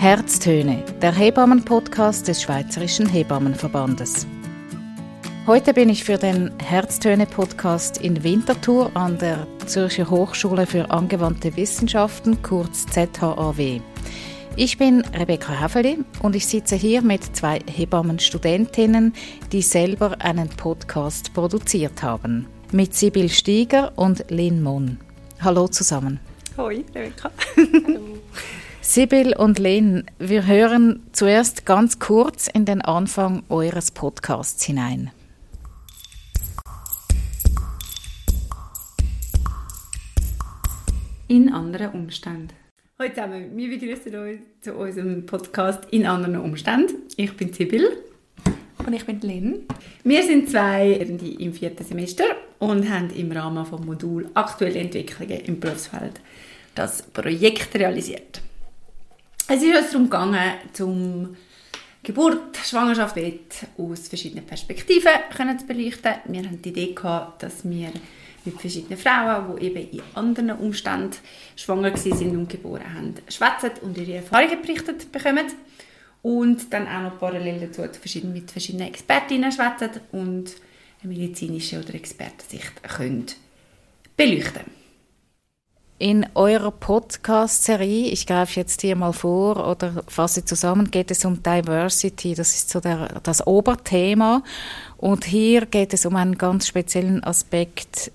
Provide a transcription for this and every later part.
Herztöne, der Hebammen-Podcast des Schweizerischen Hebammenverbandes. Heute bin ich für den Herztöne-Podcast in Winterthur an der Zürcher Hochschule für angewandte Wissenschaften, kurz ZHAW. Ich bin Rebecca Haveli und ich sitze hier mit zwei Hebammenstudentinnen, die selber einen Podcast produziert haben. Mit Sibyl Stieger und Lynn Mon. Hallo zusammen. Hoi, Rebecca. Hallo. Sibyl und Lynn, wir hören zuerst ganz kurz in den Anfang eures Podcasts hinein. In anderen Umständen. Heute zusammen, wir begrüßen euch zu unserem Podcast In anderen Umständen. Ich bin Sibyl. Und ich bin Lynn. Wir sind zwei im vierten Semester und haben im Rahmen vom Modul Aktuelle Entwicklungen im Berufsfeld das Projekt realisiert. Es ist uns darum gegangen, zum Geburt, Schwangerschaft aus verschiedenen Perspektiven können zu beleuchten. Wir hatten die Idee gehabt, dass wir mit verschiedenen Frauen, die eben in anderen Umständen schwanger sind und geboren haben, schwätzen und ihre Erfahrungen berichtet bekommen. Und dann auch noch parallel dazu mit verschiedenen Expertinnen schwätzen und eine medizinische oder Expertensicht können beleuchten in eurer Podcast-Serie, ich greife jetzt hier mal vor oder fasse zusammen, geht es um Diversity. Das ist so der, das Oberthema. Und hier geht es um einen ganz speziellen Aspekt.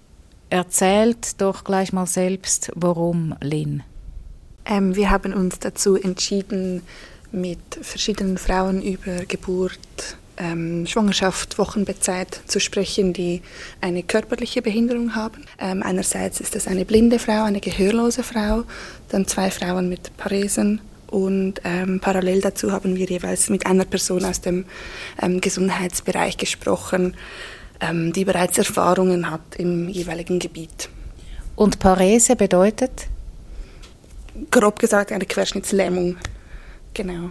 Erzählt doch gleich mal selbst, warum, Lynn. Ähm, wir haben uns dazu entschieden, mit verschiedenen Frauen über Geburt, ähm, Schwangerschaft, Wochenbettzeit zu sprechen, die eine körperliche Behinderung haben. Ähm, einerseits ist es eine blinde Frau, eine gehörlose Frau, dann zwei Frauen mit Paresen und ähm, parallel dazu haben wir jeweils mit einer Person aus dem ähm, Gesundheitsbereich gesprochen, ähm, die bereits Erfahrungen hat im jeweiligen Gebiet. Und Parese bedeutet? Grob gesagt eine Querschnittslähmung. Genau.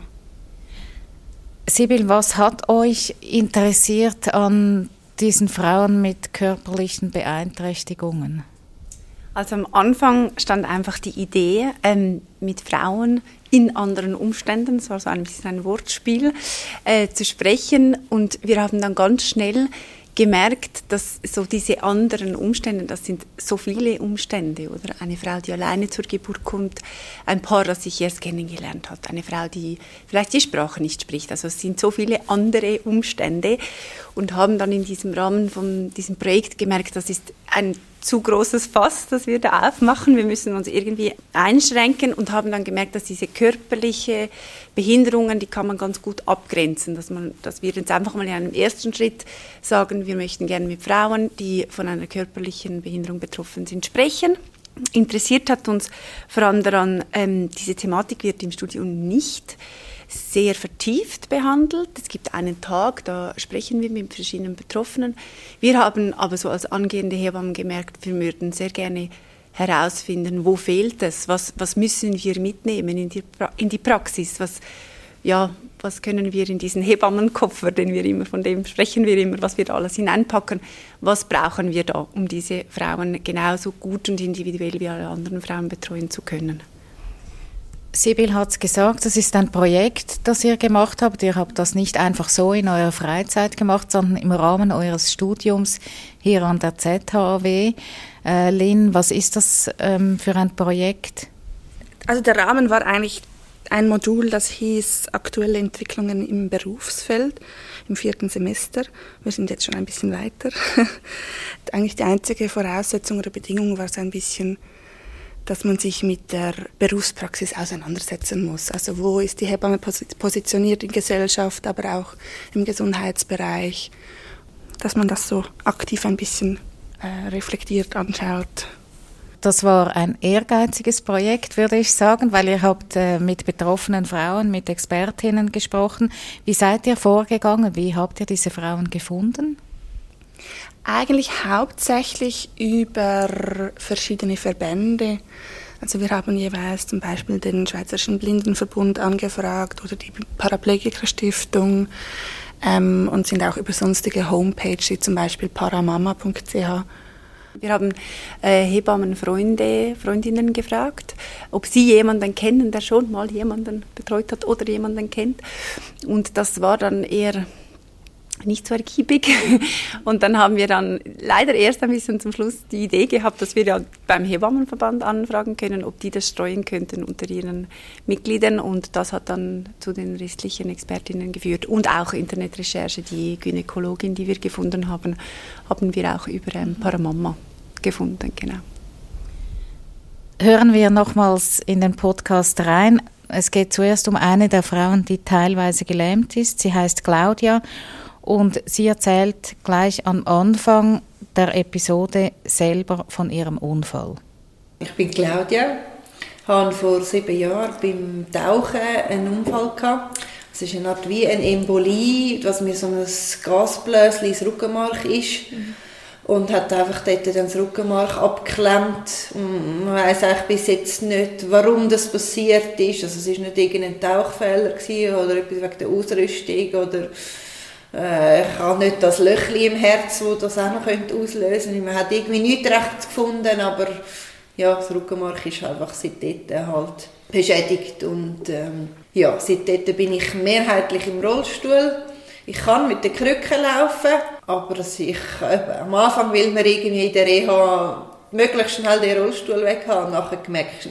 Sibyl, was hat euch interessiert an diesen Frauen mit körperlichen Beeinträchtigungen? Also am Anfang stand einfach die Idee, ähm, mit Frauen in anderen Umständen, das war so ein bisschen ein Wortspiel, äh, zu sprechen. Und wir haben dann ganz schnell gemerkt, dass so diese anderen Umstände, das sind so viele Umstände, oder? Eine Frau, die alleine zur Geburt kommt, ein Paar, das sich erst kennengelernt hat, eine Frau, die vielleicht die Sprache nicht spricht. Also es sind so viele andere Umstände und haben dann in diesem Rahmen von diesem Projekt gemerkt, das ist ein zu großes Fass, das wir da aufmachen. Wir müssen uns irgendwie einschränken und haben dann gemerkt, dass diese körperliche Behinderungen, die kann man ganz gut abgrenzen, dass man, dass wir jetzt einfach mal in einem ersten Schritt sagen, wir möchten gerne mit Frauen, die von einer körperlichen Behinderung betroffen sind, sprechen. Interessiert hat uns vor allem daran, ähm, diese Thematik wird im Studium nicht sehr vertieft behandelt. Es gibt einen Tag, da sprechen wir mit verschiedenen Betroffenen. Wir haben aber so als angehende Hebammen gemerkt, wir würden sehr gerne herausfinden, wo fehlt es, was, was müssen wir mitnehmen in die, in die Praxis, was, ja, was können wir in diesen Hebammenkoffer, den wir immer, von dem sprechen wir immer, was wir da alles hineinpacken, was brauchen wir da, um diese Frauen genauso gut und individuell wie alle anderen Frauen betreuen zu können. Sibyl hat es gesagt, das ist ein Projekt, das ihr gemacht habt. Ihr habt das nicht einfach so in eurer Freizeit gemacht, sondern im Rahmen eures Studiums hier an der ZHW. Äh, Lynn, was ist das ähm, für ein Projekt? Also der Rahmen war eigentlich ein Modul, das hieß Aktuelle Entwicklungen im Berufsfeld im vierten Semester. Wir sind jetzt schon ein bisschen weiter. eigentlich die einzige Voraussetzung oder Bedingung war so ein bisschen dass man sich mit der Berufspraxis auseinandersetzen muss. Also wo ist die Hebamme positioniert in Gesellschaft, aber auch im Gesundheitsbereich, dass man das so aktiv ein bisschen äh, reflektiert anschaut. Das war ein ehrgeiziges Projekt, würde ich sagen, weil ihr habt äh, mit betroffenen Frauen, mit Expertinnen gesprochen. Wie seid ihr vorgegangen? Wie habt ihr diese Frauen gefunden? Eigentlich hauptsächlich über verschiedene Verbände. Also wir haben jeweils zum Beispiel den Schweizerischen Blindenverbund angefragt oder die Paraplegiker-Stiftung ähm, und sind auch über sonstige Homepages wie zum Beispiel paramama.ch wir haben äh, Hebammenfreunde, Freundinnen gefragt ob Sie jemanden kennen, der schon mal jemanden betreut hat oder jemanden kennt. Und das war dann eher nicht so ergiebig. Und dann haben wir dann leider erst ein bisschen zum Schluss die Idee gehabt, dass wir ja beim Hebammenverband anfragen können, ob die das streuen könnten unter ihren Mitgliedern. Und das hat dann zu den restlichen Expertinnen geführt. Und auch Internetrecherche, die Gynäkologin, die wir gefunden haben, haben wir auch über ähm, Paramama gefunden, genau. Hören wir nochmals in den Podcast rein. Es geht zuerst um eine der Frauen, die teilweise gelähmt ist. Sie heißt Claudia und sie erzählt gleich am Anfang der Episode selber von ihrem Unfall. Ich bin Claudia, habe vor sieben Jahren beim Tauchen einen Unfall gehabt. Es ist eine Art wie eine Embolie, was mir so ein Gasblöschen ins Rückenmark ist. Und hat einfach dort dann das Rückenmark abgeklemmt. Und man weiß eigentlich bis jetzt nicht, warum das passiert ist. Also es war nicht irgendein Tauchfehler oder etwas wegen der Ausrüstung oder äh, ich habe nicht das Löchchen im Herz, das das auch noch auslösen könnte. Man hat irgendwie nichts recht gefunden, aber ja, das Rückenmark ist einfach seitdem halt beschädigt und ähm, ja, seitdem bin ich mehrheitlich im Rollstuhl. Ich kann mit den Krücken laufen, aber ich, äh, am Anfang will man irgendwie in der Reha möglichst schnell den Rollstuhl weg haben nachher gemerkt,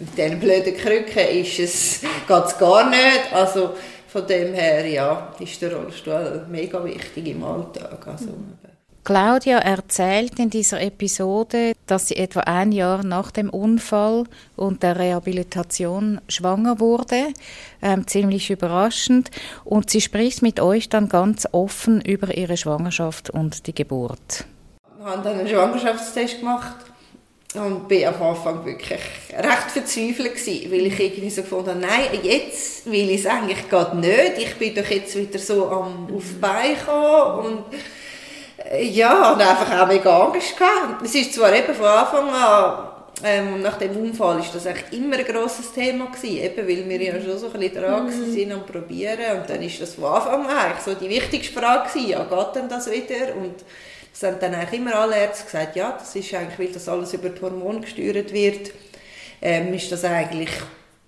mit diesen blöden Krücken ist es, geht es gar nicht. Also von dem her ja, ist der Rollstuhl mega wichtig im Alltag. Also, Claudia erzählt in dieser Episode, dass sie etwa ein Jahr nach dem Unfall und der Rehabilitation schwanger wurde. Ähm, ziemlich überraschend. Und sie spricht mit euch dann ganz offen über ihre Schwangerschaft und die Geburt. Wir haben dann einen Schwangerschaftstest gemacht und bin am Anfang wirklich recht verzweifelt gewesen, weil ich irgendwie so gefunden habe, nein, jetzt will ich es eigentlich gerade nicht. Ich bin doch jetzt wieder so am auf die Beine gekommen und äh, ja, und einfach auch mega Angst gehabt. Es ist zwar eben von Anfang an, ähm, nach dem Unfall ist das eigentlich immer ein grosses Thema gewesen, eben weil wir ja schon so ein bisschen dran mhm. sind und probieren und dann ist das von Anfang an eigentlich so die wichtigste Frage gewesen, ja, geht denn das wieder und es haben dann eigentlich immer alle Ärzte gesagt, ja, das ist eigentlich, weil das alles über die Hormone gesteuert wird, ähm, ist das eigentlich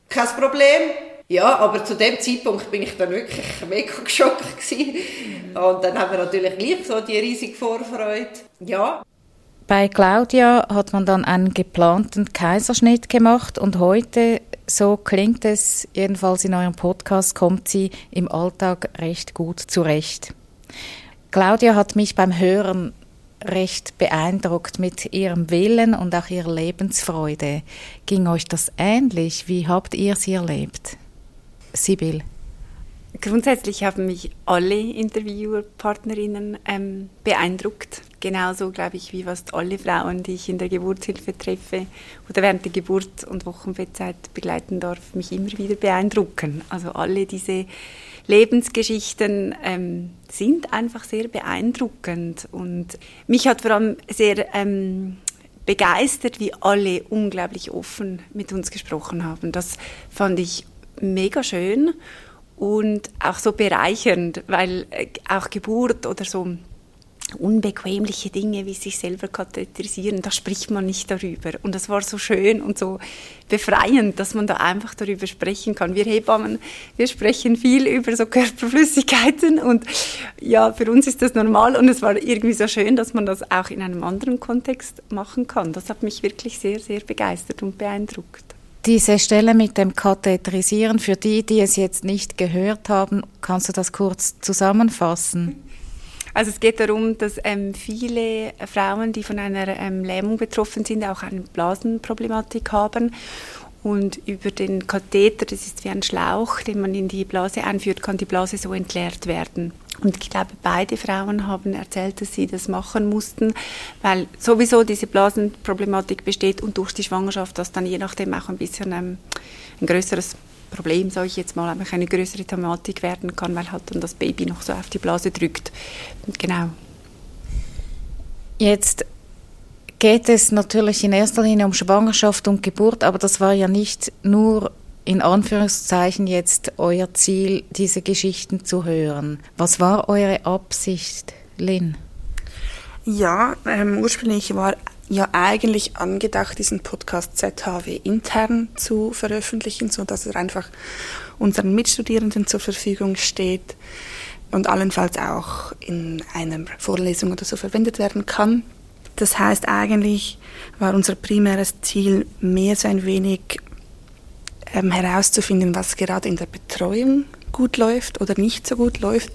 kein Problem. Ja, aber zu dem Zeitpunkt bin ich dann wirklich mega geschockt gewesen. Und dann haben wir natürlich gleich so die riesige Vorfreude. Ja. Bei Claudia hat man dann einen geplanten Kaiserschnitt gemacht und heute, so klingt es jedenfalls in eurem Podcast, kommt sie im Alltag recht gut zurecht. Claudia hat mich beim Hören recht beeindruckt mit ihrem Willen und auch ihrer Lebensfreude. Ging euch das ähnlich? Wie habt ihr sie erlebt? Sibyl. Grundsätzlich haben mich alle Interviewpartnerinnen ähm, beeindruckt. Genauso, glaube ich, wie fast alle Frauen, die ich in der Geburtshilfe treffe oder während der Geburt und Wochenbettzeit begleiten darf, mich immer wieder beeindrucken. Also alle diese Lebensgeschichten ähm, sind einfach sehr beeindruckend. Und mich hat vor allem sehr ähm, begeistert, wie alle unglaublich offen mit uns gesprochen haben. Das fand ich mega schön und auch so bereichernd, weil äh, auch Geburt oder so unbequemliche Dinge wie sich selber katheterisieren, da spricht man nicht darüber. Und das war so schön und so befreiend, dass man da einfach darüber sprechen kann. Wir Hebammen, wir sprechen viel über so Körperflüssigkeiten und ja, für uns ist das normal und es war irgendwie so schön, dass man das auch in einem anderen Kontext machen kann. Das hat mich wirklich sehr, sehr begeistert und beeindruckt. Diese Stelle mit dem Katheterisieren, für die, die es jetzt nicht gehört haben, kannst du das kurz zusammenfassen? Also es geht darum, dass ähm, viele Frauen, die von einer ähm, Lähmung betroffen sind, auch eine Blasenproblematik haben. Und über den Katheter, das ist wie ein Schlauch, den man in die Blase einführt, kann die Blase so entleert werden. Und ich glaube, beide Frauen haben erzählt, dass sie das machen mussten, weil sowieso diese Blasenproblematik besteht und durch die Schwangerschaft das dann je nachdem auch ein bisschen ähm, ein größeres Problem, sage ich jetzt mal, einfach eine größere Thematik werden kann, weil halt dann das Baby noch so auf die Blase drückt. Genau. Jetzt geht es natürlich in erster Linie um Schwangerschaft und Geburt, aber das war ja nicht nur in Anführungszeichen jetzt euer Ziel, diese Geschichten zu hören. Was war eure Absicht, Lynn? Ja, ähm, ursprünglich war ja eigentlich angedacht, diesen Podcast ZHW intern zu veröffentlichen, so dass er einfach unseren Mitstudierenden zur Verfügung steht und allenfalls auch in einer Vorlesung oder so verwendet werden kann. Das heißt, eigentlich war unser primäres Ziel, mehr so ein wenig ähm, herauszufinden, was gerade in der Betreuung gut läuft oder nicht so gut läuft,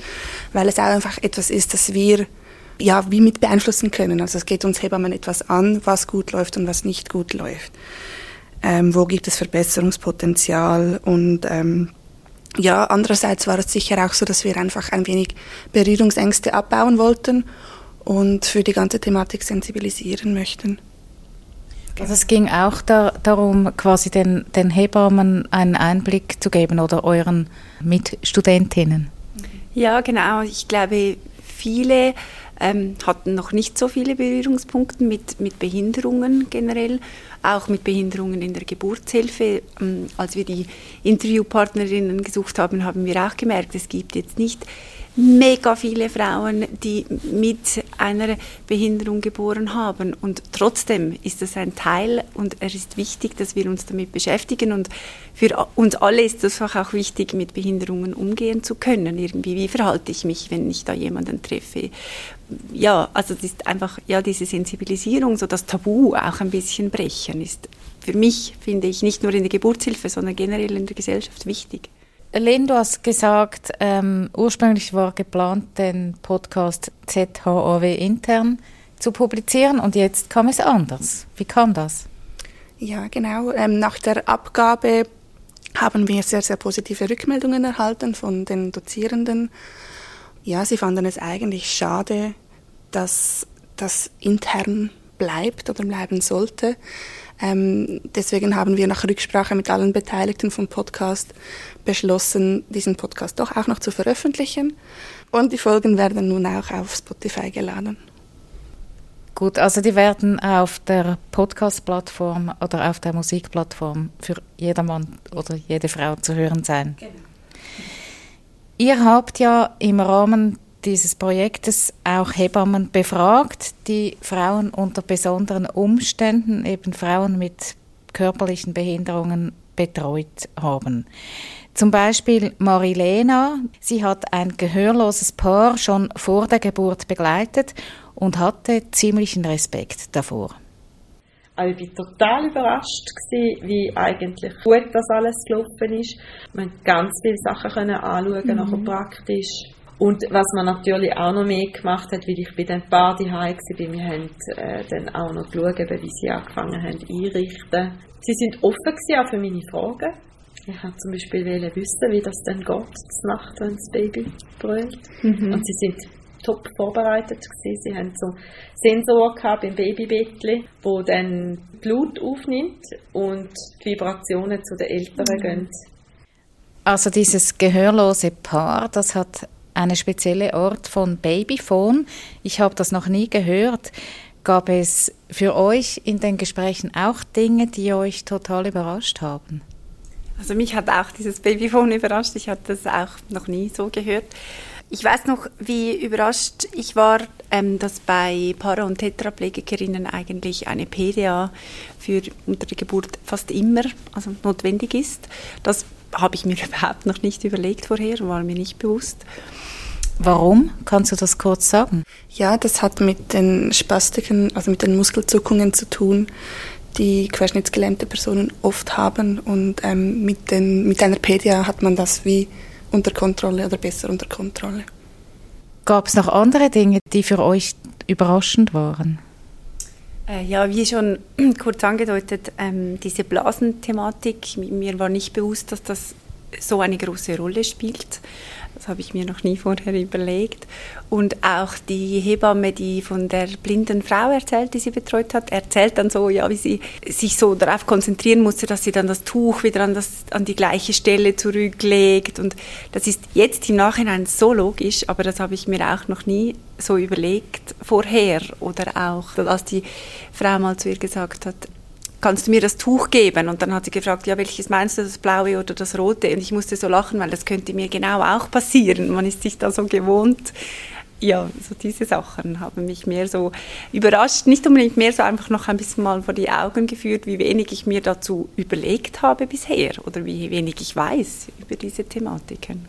weil es auch einfach etwas ist, das wir ja wie mit beeinflussen können. Also es geht uns Hebammen etwas an, was gut läuft und was nicht gut läuft. Ähm, wo gibt es Verbesserungspotenzial und ähm, ja, andererseits war es sicher auch so, dass wir einfach ein wenig Berührungsängste abbauen wollten und für die ganze Thematik sensibilisieren möchten. Also es ging auch da, darum, quasi den, den Hebammen einen Einblick zu geben oder euren Mitstudentinnen. Ja, genau. Ich glaube, viele ähm, hatten noch nicht so viele Berührungspunkte mit, mit Behinderungen generell, auch mit Behinderungen in der Geburtshilfe. Ähm, als wir die Interviewpartnerinnen gesucht haben, haben wir auch gemerkt, es gibt jetzt nicht mega viele Frauen, die mit einer Behinderung geboren haben. Und trotzdem ist das ein Teil und es ist wichtig, dass wir uns damit beschäftigen. Und für uns alle ist es auch wichtig, mit Behinderungen umgehen zu können. Irgendwie, wie verhalte ich mich, wenn ich da jemanden treffe? Ja, also es ist einfach, ja, diese Sensibilisierung, so das Tabu auch ein bisschen brechen, ist für mich, finde ich, nicht nur in der Geburtshilfe, sondern generell in der Gesellschaft wichtig. Len, du hast gesagt, ähm, ursprünglich war geplant, den Podcast ZHAW intern zu publizieren und jetzt kam es anders. Wie kam das? Ja, genau. Ähm, nach der Abgabe haben wir sehr, sehr positive Rückmeldungen erhalten von den Dozierenden. Ja, sie fanden es eigentlich schade, dass das intern bleibt oder bleiben sollte. Ähm, deswegen haben wir nach Rücksprache mit allen Beteiligten vom Podcast beschlossen, diesen Podcast doch auch noch zu veröffentlichen. Und die Folgen werden nun auch auf Spotify geladen. Gut, also die werden auf der Podcast-Plattform oder auf der Musikplattform für jedermann oder jede Frau zu hören sein. Genau. Ihr habt ja im Rahmen dieses Projektes auch Hebammen befragt, die Frauen unter besonderen Umständen, eben Frauen mit körperlichen Behinderungen betreut haben. Zum Beispiel Marilena, sie hat ein gehörloses Paar schon vor der Geburt begleitet und hatte ziemlichen Respekt davor. Also ich war total überrascht, gewesen, wie eigentlich gut das alles gelaufen ist. Man konnte ganz viele Sachen anschauen, mhm. nachher praktisch und was man natürlich auch noch mehr gemacht hat, weil ich bei den Paar daheim war, wir haben äh, dann auch noch geschaut, wie sie angefangen haben einrichten. Sie sind offen auch für meine Fragen. Ich wollte zum Beispiel wissen, wie das dann geht, das Nacht, wenn das Baby brüllt. Mhm. Und sie sind top vorbereitet gewesen. Sie haben so Sensor gehabt beim Babybettli, wo dann Blut aufnimmt und die Vibrationen zu den Eltern mhm. gehen. Also dieses gehörlose Paar, das hat eine spezielle Art von Babyphone. Ich habe das noch nie gehört. Gab es für euch in den Gesprächen auch Dinge, die euch total überrascht haben? Also mich hat auch dieses Babyphone überrascht. Ich hatte das auch noch nie so gehört. Ich weiß noch, wie überrascht ich war, ähm, dass bei Para- und Tetraplegikerinnen eigentlich eine PDA für unter der Geburt fast immer also notwendig ist. Das habe ich mir überhaupt noch nicht überlegt vorher, war mir nicht bewusst. Warum? Kannst du das kurz sagen? Ja, das hat mit den Spastiken, also mit den Muskelzuckungen zu tun, die querschnittsgelähmte Personen oft haben. Und ähm, mit, den, mit einer PDA hat man das wie unter Kontrolle oder besser unter Kontrolle. Gab es noch andere Dinge, die für euch überraschend waren? Äh, ja, wie schon kurz angedeutet, ähm, diese Blasenthematik, mir war nicht bewusst, dass das so eine große Rolle spielt. Das habe ich mir noch nie vorher überlegt. Und auch die Hebamme, die von der blinden Frau erzählt, die sie betreut hat, erzählt dann so, ja, wie sie sich so darauf konzentrieren musste, dass sie dann das Tuch wieder an, das, an die gleiche Stelle zurücklegt. Und das ist jetzt im Nachhinein so logisch, aber das habe ich mir auch noch nie so überlegt vorher. Oder auch, als die Frau mal zu ihr gesagt hat, kannst du mir das Tuch geben? Und dann hat sie gefragt, ja, welches meinst du, das blaue oder das rote? Und ich musste so lachen, weil das könnte mir genau auch passieren. Man ist sich da so gewohnt, ja, so diese Sachen haben mich mehr so überrascht, nicht unbedingt mehr so einfach noch ein bisschen mal vor die Augen geführt, wie wenig ich mir dazu überlegt habe bisher oder wie wenig ich weiß über diese Thematiken.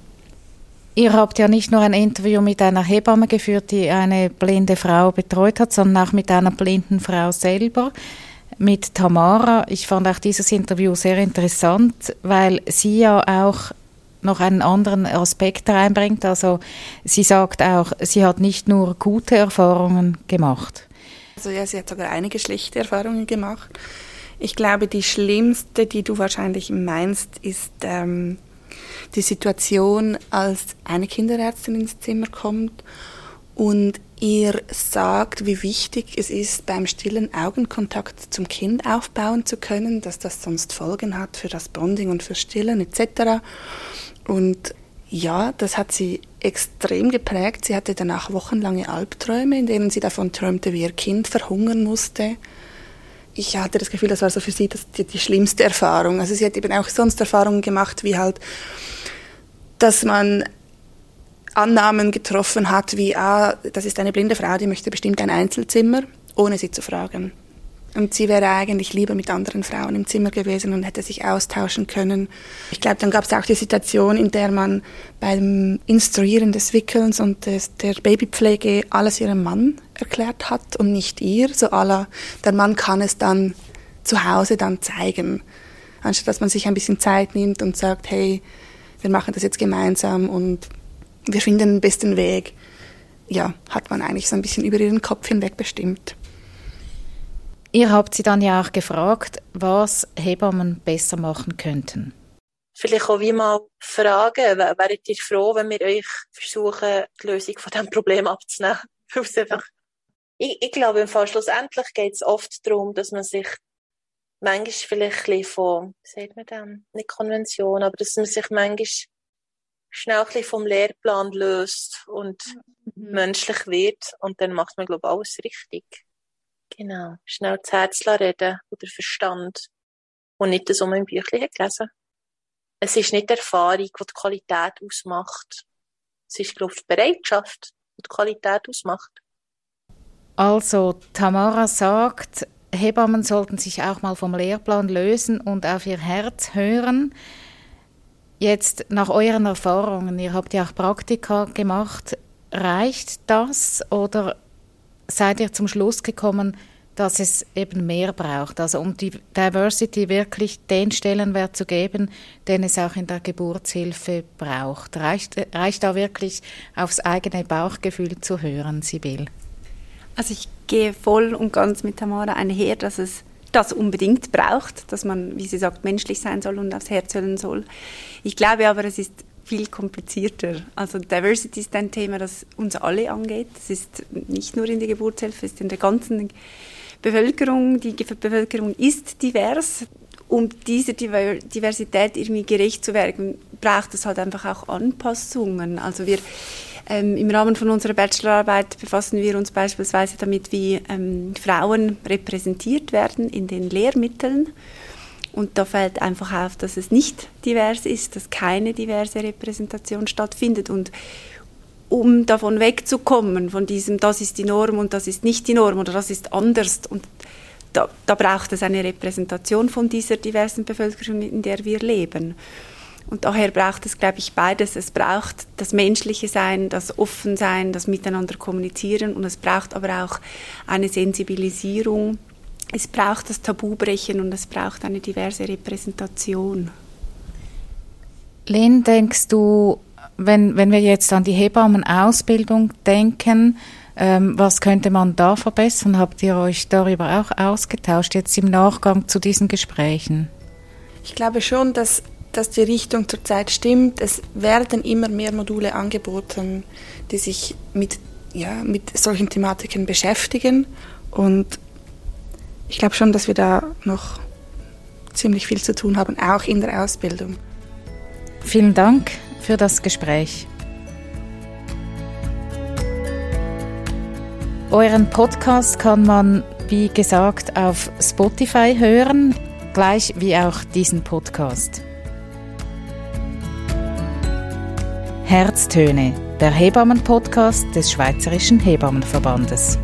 Ihr habt ja nicht nur ein Interview mit einer Hebamme geführt, die eine blinde Frau betreut hat, sondern auch mit einer blinden Frau selber, mit Tamara. Ich fand auch dieses Interview sehr interessant, weil sie ja auch noch einen anderen Aspekt reinbringt. Also sie sagt auch, sie hat nicht nur gute Erfahrungen gemacht. Also ja, sie hat sogar einige schlechte Erfahrungen gemacht. Ich glaube, die schlimmste, die du wahrscheinlich meinst, ist ähm, die Situation, als eine Kinderärztin ins Zimmer kommt und ihr sagt, wie wichtig es ist, beim stillen Augenkontakt zum Kind aufbauen zu können, dass das sonst Folgen hat für das Bonding und für Stillen etc. Und ja, das hat sie extrem geprägt. Sie hatte danach wochenlange Albträume, in denen sie davon träumte, wie ihr Kind verhungern musste ich hatte das Gefühl, das war so für sie das, die, die schlimmste Erfahrung. Also sie hat eben auch sonst Erfahrungen gemacht, wie halt, dass man Annahmen getroffen hat, wie, ah, das ist eine blinde Frau, die möchte bestimmt ein Einzelzimmer, ohne sie zu fragen. Und sie wäre eigentlich lieber mit anderen Frauen im Zimmer gewesen und hätte sich austauschen können. Ich glaube, dann gab es auch die Situation, in der man beim Instruieren des Wickelns und des, der Babypflege alles ihrem Mann erklärt hat und nicht ihr. So aller, der Mann kann es dann zu Hause dann zeigen. Anstatt dass man sich ein bisschen Zeit nimmt und sagt, hey, wir machen das jetzt gemeinsam und wir finden den besten Weg. Ja, hat man eigentlich so ein bisschen über ihren Kopf hinweg bestimmt. Ihr habt sie dann ja auch gefragt, was Hebammen besser machen könnten. Vielleicht auch wie mal fragen, wäret ihr froh, wenn wir euch versuchen, die Lösung von diesem Problem abzunehmen? ich, ich glaube, im Fall schlussendlich geht es oft darum, dass man sich manchmal vielleicht ein bisschen von, wie sagt man dem, nicht Konvention, aber dass man sich manchmal schnell ein bisschen vom Lehrplan löst und mhm. menschlich wird und dann macht man, glaube ich, alles richtig. Genau. Schnell das Herz reden oder Verstand. Und nicht das, was man im Büchlein hat gelesen. Es ist nicht die Erfahrung, die die Qualität ausmacht. Es ist, glaube ich, die Bereitschaft, die die Qualität ausmacht. Also, Tamara sagt, Hebammen sollten sich auch mal vom Lehrplan lösen und auf ihr Herz hören. Jetzt nach euren Erfahrungen, ihr habt ja auch Praktika gemacht, reicht das oder seid ihr zum Schluss gekommen, dass es eben mehr braucht. Also um die Diversity wirklich den Stellenwert zu geben, den es auch in der Geburtshilfe braucht. Reicht, reicht da wirklich aufs eigene Bauchgefühl zu hören, Sibyl? Also ich gehe voll und ganz mit Tamara einher, dass es das unbedingt braucht, dass man, wie sie sagt, menschlich sein soll und aufs Herz hören soll. Ich glaube aber, es ist viel komplizierter. Also Diversity ist ein Thema, das uns alle angeht. Es ist nicht nur in der Geburtshilfe, es ist in der ganzen Bevölkerung. Die Bevölkerung ist divers. Um dieser Diversität irgendwie gerecht zu werden, braucht es halt einfach auch Anpassungen. Also wir ähm, Im Rahmen von unserer Bachelorarbeit befassen wir uns beispielsweise damit, wie ähm, Frauen repräsentiert werden in den Lehrmitteln. Und da fällt einfach auf, dass es nicht divers ist, dass keine diverse Repräsentation stattfindet. Und um davon wegzukommen, von diesem, das ist die Norm und das ist nicht die Norm oder das ist anders. Und da, da braucht es eine Repräsentation von dieser diversen Bevölkerung, in der wir leben. Und daher braucht es, glaube ich, beides. Es braucht das menschliche Sein, das Offensein, das Miteinander kommunizieren und es braucht aber auch eine Sensibilisierung es braucht das Tabubrechen und es braucht eine diverse Repräsentation. Lynn, denkst du, wenn, wenn wir jetzt an die Hebammenausbildung denken, ähm, was könnte man da verbessern? Habt ihr euch darüber auch ausgetauscht, jetzt im Nachgang zu diesen Gesprächen? Ich glaube schon, dass, dass die Richtung zurzeit stimmt. Es werden immer mehr Module angeboten, die sich mit, ja, mit solchen Thematiken beschäftigen. Und ich glaube schon, dass wir da noch ziemlich viel zu tun haben, auch in der Ausbildung. Vielen Dank für das Gespräch. Euren Podcast kann man, wie gesagt, auf Spotify hören, gleich wie auch diesen Podcast. Herztöne der Hebammen-Podcast des Schweizerischen Hebammenverbandes.